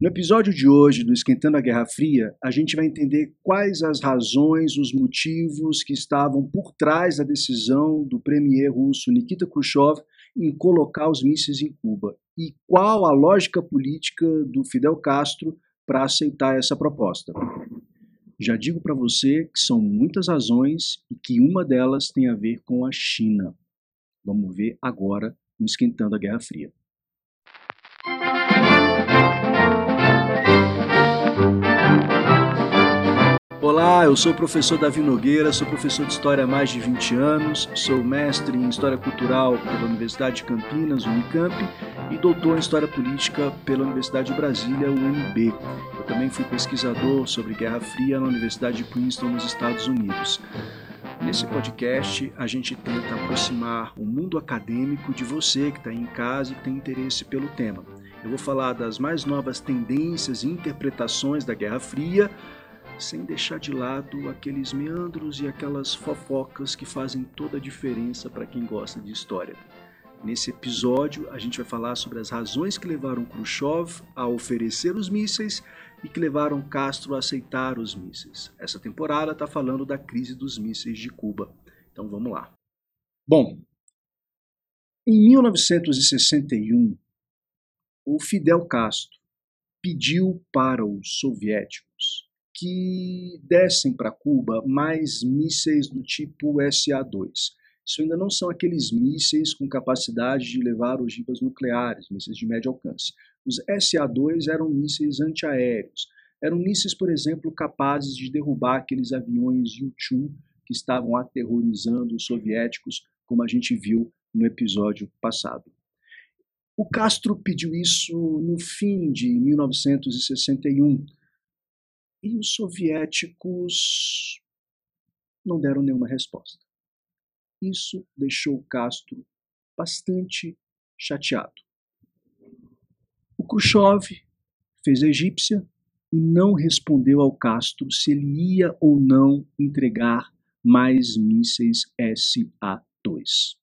No episódio de hoje do Esquentando a Guerra Fria, a gente vai entender quais as razões, os motivos que estavam por trás da decisão do premier russo Nikita Khrushchev em colocar os mísseis em Cuba e qual a lógica política do Fidel Castro para aceitar essa proposta. Já digo para você que são muitas razões e que uma delas tem a ver com a China. Vamos ver agora no Esquentando a Guerra Fria. Olá, eu sou o professor Davi Nogueira, sou professor de História há mais de 20 anos, sou mestre em História Cultural pela Universidade de Campinas, Unicamp, e doutor em História Política pela Universidade de Brasília, UNB. Eu também fui pesquisador sobre Guerra Fria na Universidade de Princeton, nos Estados Unidos. Nesse podcast, a gente tenta aproximar o mundo acadêmico de você que está em casa e tem interesse pelo tema. Eu vou falar das mais novas tendências e interpretações da Guerra Fria, sem deixar de lado aqueles meandros e aquelas fofocas que fazem toda a diferença para quem gosta de história. Nesse episódio, a gente vai falar sobre as razões que levaram Khrushchev a oferecer os mísseis e que levaram Castro a aceitar os mísseis. Essa temporada está falando da crise dos mísseis de Cuba. Então vamos lá. Bom, em 1961, o Fidel Castro pediu para os soviéticos que dessem para Cuba mais mísseis do tipo SA-2. Isso ainda não são aqueles mísseis com capacidade de levar ogivas nucleares, mísseis de médio alcance. Os SA-2 eram mísseis antiaéreos. Eram mísseis, por exemplo, capazes de derrubar aqueles aviões U-2 que estavam aterrorizando os soviéticos, como a gente viu no episódio passado. O Castro pediu isso no fim de 1961, e os soviéticos não deram nenhuma resposta. Isso deixou Castro bastante chateado. O Khrushchev fez a egípcia e não respondeu ao Castro se ele ia ou não entregar mais mísseis SA-2.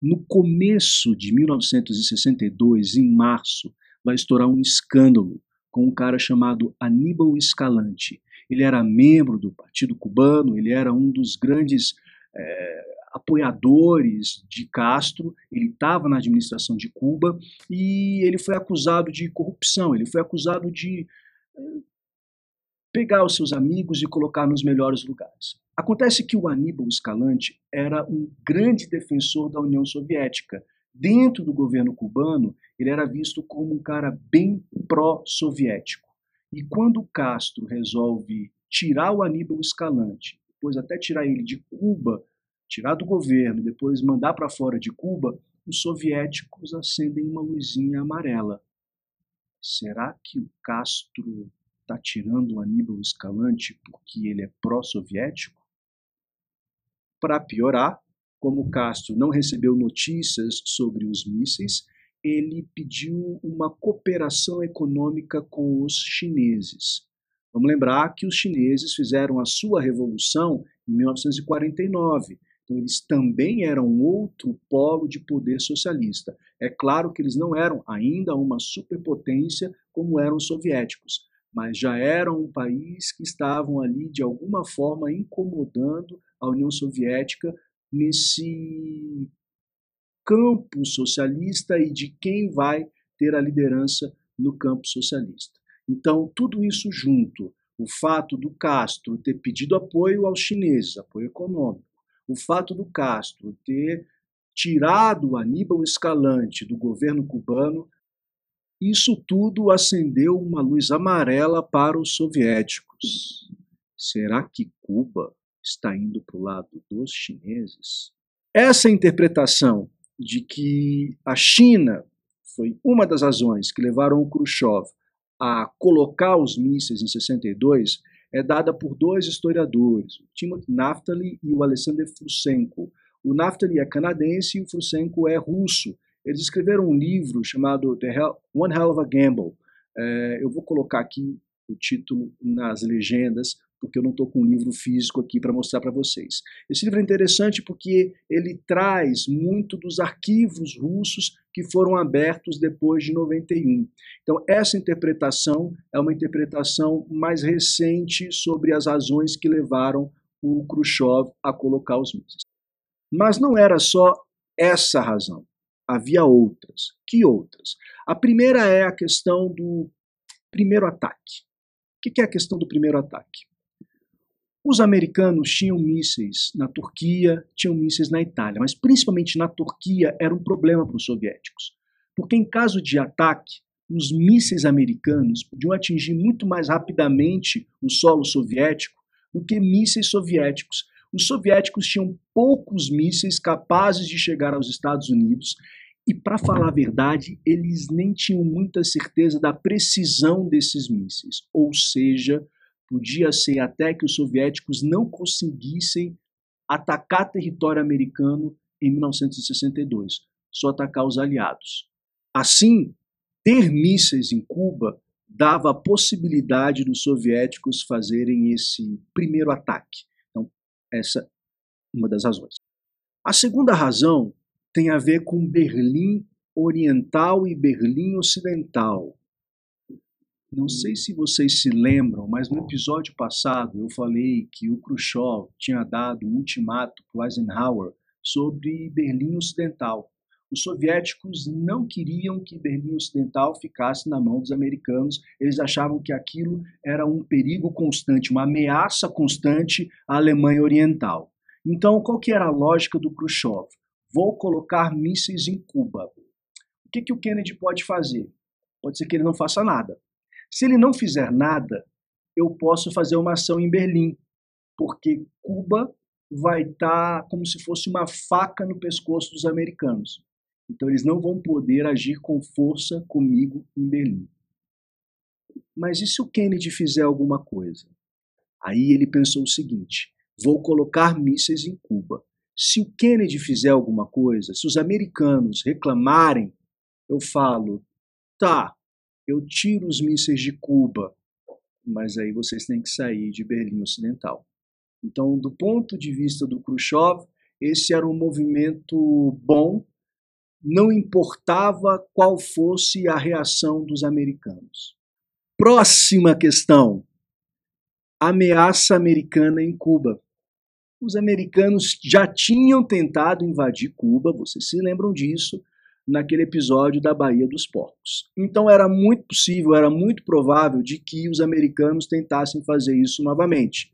No começo de 1962, em março, vai estourar um escândalo com um cara chamado Aníbal Escalante. Ele era membro do Partido Cubano, ele era um dos grandes é, apoiadores de Castro, ele estava na administração de Cuba e ele foi acusado de corrupção, ele foi acusado de é, pegar os seus amigos e colocar nos melhores lugares. Acontece que o Aníbal Escalante era um grande defensor da União Soviética. Dentro do governo cubano, ele era visto como um cara bem pró-soviético. E quando Castro resolve tirar o Aníbal Escalante, depois até tirar ele de Cuba, tirar do governo, depois mandar para fora de Cuba, os soviéticos acendem uma luzinha amarela. Será que o Castro está tirando o Aníbal Escalante porque ele é pró-soviético? Para piorar, como Castro não recebeu notícias sobre os mísseis, ele pediu uma cooperação econômica com os chineses. Vamos lembrar que os chineses fizeram a sua revolução em 1949. Então, eles também eram outro polo de poder socialista. É claro que eles não eram ainda uma superpotência como eram os soviéticos, mas já eram um país que estavam ali, de alguma forma, incomodando a União Soviética nesse campo socialista e de quem vai ter a liderança no campo socialista. Então, tudo isso junto, o fato do Castro ter pedido apoio aos chineses, apoio econômico, o fato do Castro ter tirado Aníbal Escalante do governo cubano, isso tudo acendeu uma luz amarela para os soviéticos. Será que Cuba está indo para o lado dos chineses? Essa interpretação de que a China foi uma das razões que levaram o Khrushchev a colocar os mísseis em 62 é dada por dois historiadores, o Timothy Naftali e o Alexander Frusenko. O Naftali é canadense e o Frusenko é russo. Eles escreveram um livro chamado The Hell, One Hell of a Gamble. É, eu vou colocar aqui o título nas legendas porque eu não estou com um livro físico aqui para mostrar para vocês. Esse livro é interessante porque ele traz muito dos arquivos russos que foram abertos depois de 91. Então, essa interpretação é uma interpretação mais recente sobre as razões que levaram o Khrushchev a colocar os mísseis. Mas não era só essa razão. Havia outras. Que outras? A primeira é a questão do primeiro ataque. O que é a questão do primeiro ataque? Os americanos tinham mísseis na Turquia, tinham mísseis na Itália, mas principalmente na Turquia era um problema para os soviéticos. Porque em caso de ataque, os mísseis americanos podiam atingir muito mais rapidamente o solo soviético do que mísseis soviéticos. Os soviéticos tinham poucos mísseis capazes de chegar aos Estados Unidos e, para falar a verdade, eles nem tinham muita certeza da precisão desses mísseis. Ou seja, Podia ser até que os soviéticos não conseguissem atacar território americano em 1962, só atacar os aliados. Assim, ter mísseis em Cuba dava a possibilidade dos soviéticos fazerem esse primeiro ataque. Então, essa é uma das razões. A segunda razão tem a ver com Berlim Oriental e Berlim Ocidental. Não sei se vocês se lembram, mas no episódio passado eu falei que o Khrushchev tinha dado um ultimato para Eisenhower sobre Berlim Ocidental. Os soviéticos não queriam que Berlim Ocidental ficasse na mão dos americanos, eles achavam que aquilo era um perigo constante, uma ameaça constante à Alemanha Oriental. Então, qual que era a lógica do Khrushchev? Vou colocar mísseis em Cuba. O que, que o Kennedy pode fazer? Pode ser que ele não faça nada. Se ele não fizer nada, eu posso fazer uma ação em Berlim, porque Cuba vai estar tá como se fosse uma faca no pescoço dos americanos. Então eles não vão poder agir com força comigo em Berlim. Mas e se o Kennedy fizer alguma coisa? Aí ele pensou o seguinte: vou colocar mísseis em Cuba. Se o Kennedy fizer alguma coisa, se os americanos reclamarem, eu falo, tá, eu tiro os mísseis de Cuba, mas aí vocês têm que sair de Berlim Ocidental. Então, do ponto de vista do Khrushchev, esse era um movimento bom, não importava qual fosse a reação dos americanos. Próxima questão: ameaça americana em Cuba. Os americanos já tinham tentado invadir Cuba, vocês se lembram disso, naquele episódio da Baía dos Porcos. Então era muito possível, era muito provável de que os americanos tentassem fazer isso novamente.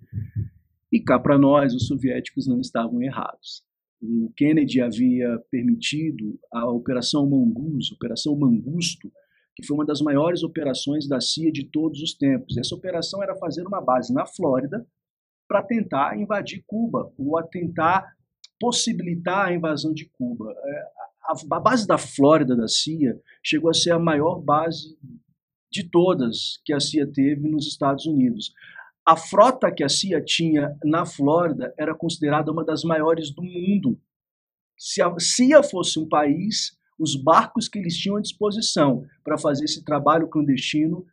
E cá para nós, os soviéticos não estavam errados. O Kennedy havia permitido a Operação Mongoose, Operação Mangusto, que foi uma das maiores operações da CIA de todos os tempos. Essa operação era fazer uma base na Flórida para tentar invadir Cuba, ou a tentar possibilitar a invasão de Cuba. A, base da Flórida da CIA chegou a ser a maior base de todas que a CIA teve nos Estados Unidos. A frota que a CIA tinha na Flórida era considerada uma das maiores do mundo. Se a CIA fosse um país, os barcos que eles tinham à disposição para fazer esse trabalho clandestino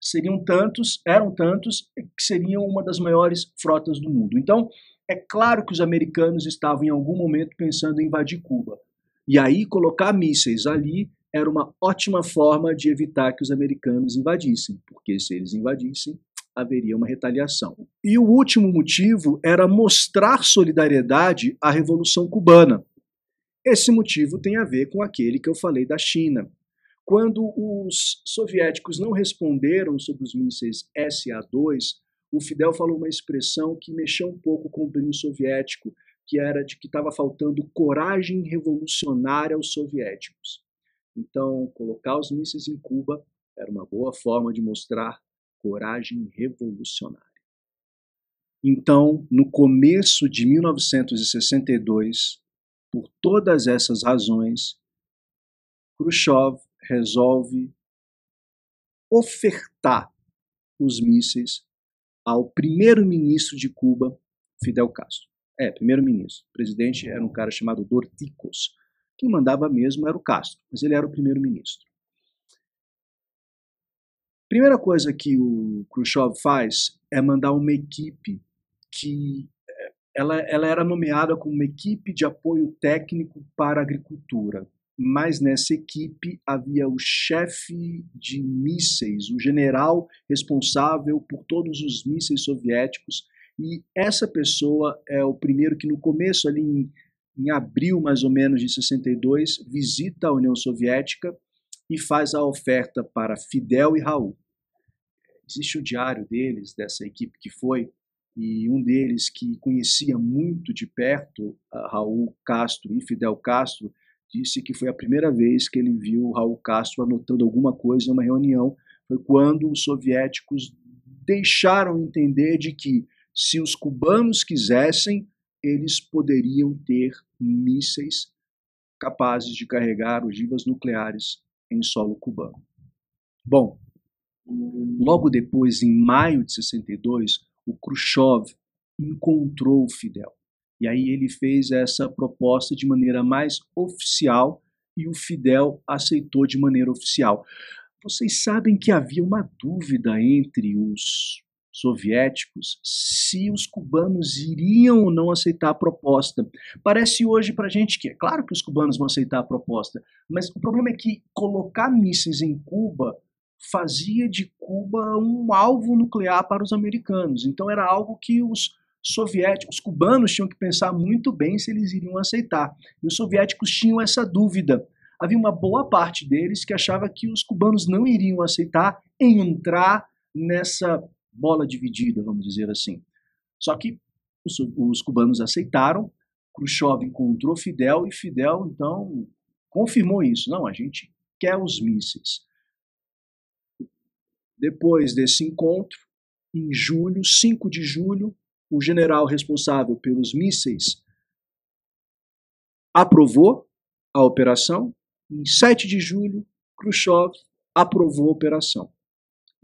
seriam tantos, eram tantos, que seriam uma das maiores frotas do mundo. Então, é claro que os americanos estavam em algum momento pensando em invadir Cuba. E aí colocar mísseis ali era uma ótima forma de evitar que os americanos invadissem, porque se eles invadissem, haveria uma retaliação. E o último motivo era mostrar solidariedade à Revolução Cubana. Esse motivo tem a ver com aquele que eu falei da China. Quando os soviéticos não responderam sobre os mísseis SA-2, o Fidel falou uma expressão que mexeu um pouco com o brilho soviético, que era de que estava faltando coragem revolucionária aos soviéticos. Então, colocar os mísseis em Cuba era uma boa forma de mostrar coragem revolucionária. Então, no começo de 1962, por todas essas razões, Khrushchev resolve ofertar os mísseis ao primeiro-ministro de Cuba, Fidel Castro. É, primeiro-ministro. O presidente era um cara chamado Dorticos. Quem mandava mesmo era o Castro, mas ele era o primeiro-ministro. Primeira coisa que o Khrushchev faz é mandar uma equipe que eh, ela, ela era nomeada como uma equipe de apoio técnico para a agricultura mas nessa equipe havia o chefe de mísseis, o general responsável por todos os mísseis soviéticos, e essa pessoa é o primeiro que no começo ali em, em abril mais ou menos de 62 visita a União Soviética e faz a oferta para Fidel e Raul. Existe o diário deles, dessa equipe que foi, e um deles que conhecia muito de perto Raul Castro e Fidel Castro, disse que foi a primeira vez que ele viu Raul Castro anotando alguma coisa em uma reunião. Foi quando os soviéticos deixaram entender de que, se os cubanos quisessem, eles poderiam ter mísseis capazes de carregar ogivas nucleares em solo cubano. Bom, logo depois, em maio de 62, o Khrushchev encontrou o Fidel. E aí ele fez essa proposta de maneira mais oficial e o Fidel aceitou de maneira oficial. Vocês sabem que havia uma dúvida entre os soviéticos se os cubanos iriam ou não aceitar a proposta. Parece hoje para a gente que é claro que os cubanos vão aceitar a proposta, mas o problema é que colocar mísseis em Cuba fazia de Cuba um alvo nuclear para os americanos. Então era algo que os soviéticos, os cubanos tinham que pensar muito bem se eles iriam aceitar. E os soviéticos tinham essa dúvida. Havia uma boa parte deles que achava que os cubanos não iriam aceitar entrar nessa bola dividida, vamos dizer assim. Só que os, os cubanos aceitaram, Khrushchev encontrou Fidel e Fidel então confirmou isso. Não, a gente quer os mísseis. Depois desse encontro, em julho, 5 de julho, o general responsável pelos mísseis aprovou a operação. Em 7 de julho, Khrushchev aprovou a operação.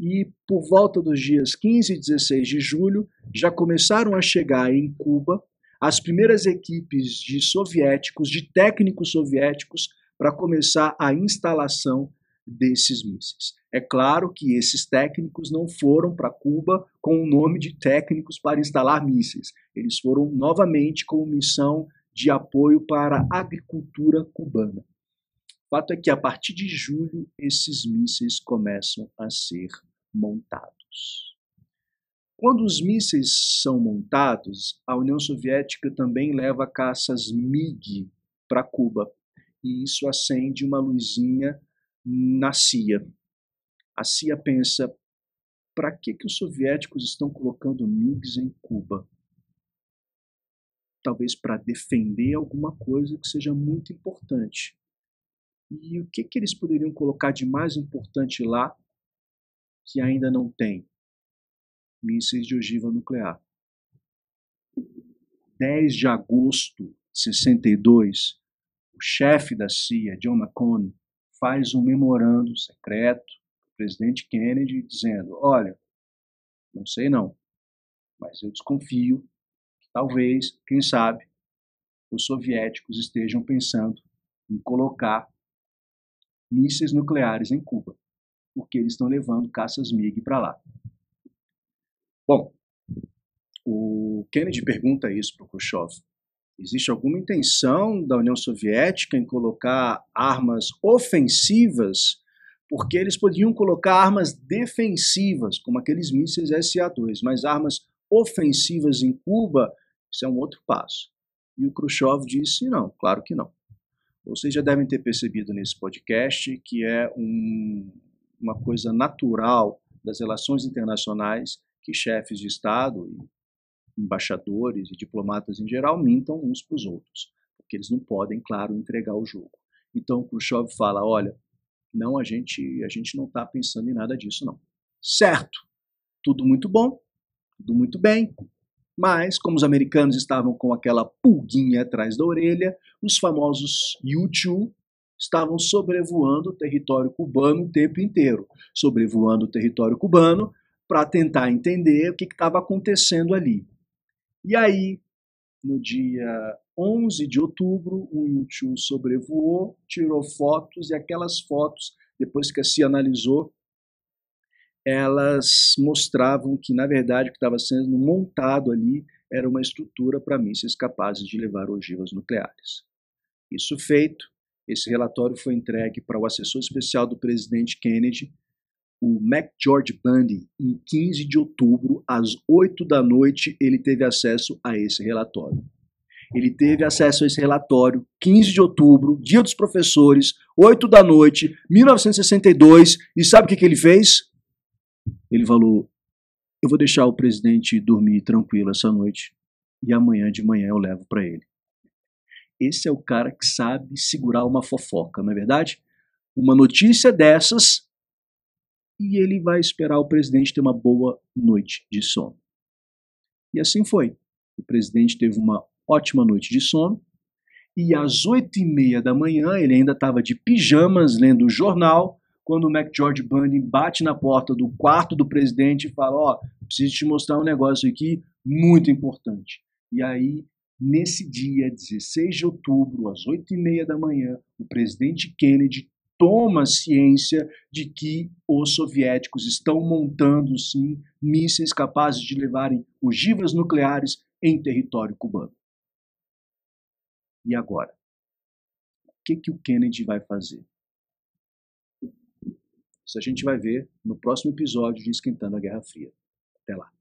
E por volta dos dias 15 e 16 de julho, já começaram a chegar em Cuba as primeiras equipes de soviéticos, de técnicos soviéticos, para começar a instalação desses mísseis. É claro que esses técnicos não foram para Cuba com o nome de técnicos para instalar mísseis. Eles foram novamente com missão de apoio para a agricultura cubana. O fato é que a partir de julho esses mísseis começam a ser montados. Quando os mísseis são montados, a União Soviética também leva caças MiG para Cuba. E isso acende uma luzinha na CIA. A CIA pensa: para que, que os soviéticos estão colocando MiGs em Cuba? Talvez para defender alguma coisa que seja muito importante. E o que, que eles poderiam colocar de mais importante lá que ainda não tem? Mísseis de ogiva nuclear. 10 de agosto de 62, o chefe da CIA, John McCone, faz um memorando secreto para o presidente Kennedy dizendo: olha, não sei não, mas eu desconfio que talvez, quem sabe, os soviéticos estejam pensando em colocar mísseis nucleares em Cuba, porque eles estão levando caças MiG para lá. Bom, o Kennedy pergunta isso para o Khrushchev. Existe alguma intenção da União Soviética em colocar armas ofensivas, porque eles podiam colocar armas defensivas, como aqueles mísseis SA-2, mas armas ofensivas em Cuba, isso é um outro passo. E o Khrushchev disse: não, claro que não. Vocês já devem ter percebido nesse podcast que é um, uma coisa natural das relações internacionais que chefes de Estado embaixadores e diplomatas em geral mintam uns para os outros, porque eles não podem, claro, entregar o jogo. Então Khrushchev fala: olha, não, a gente, a gente não está pensando em nada disso, não. Certo, tudo muito bom, tudo muito bem, mas como os americanos estavam com aquela pulguinha atrás da orelha, os famosos U-2 estavam sobrevoando o território cubano o tempo inteiro, sobrevoando o território cubano para tentar entender o que estava acontecendo ali. E aí, no dia 11 de outubro, o YouTube sobrevoou, tirou fotos e aquelas fotos, depois que CIA analisou, elas mostravam que, na verdade, o que estava sendo montado ali era uma estrutura para mísseis capazes de levar ogivas nucleares. Isso feito, esse relatório foi entregue para o assessor especial do presidente Kennedy, o McGeorge Bundy, em 15 de outubro, às 8 da noite, ele teve acesso a esse relatório. Ele teve acesso a esse relatório 15 de outubro, dia dos professores, 8 da noite, 1962, e sabe o que, que ele fez? Ele falou: Eu vou deixar o presidente dormir tranquilo essa noite e amanhã de manhã eu levo para ele. Esse é o cara que sabe segurar uma fofoca, não é verdade? Uma notícia dessas e ele vai esperar o presidente ter uma boa noite de sono. E assim foi. O presidente teve uma ótima noite de sono e às oito e meia da manhã ele ainda estava de pijamas lendo o jornal quando o McGeorge Bundy bate na porta do quarto do presidente e fala: Ó, oh, preciso te mostrar um negócio aqui muito importante. E aí, nesse dia, 16 de outubro, às 8 e meia da manhã, o presidente Kennedy toma ciência de que os soviéticos estão montando, sim, mísseis capazes de levarem ogivas nucleares em território cubano. E agora? O que, que o Kennedy vai fazer? Isso a gente vai ver no próximo episódio de Esquentando a Guerra Fria. Até lá.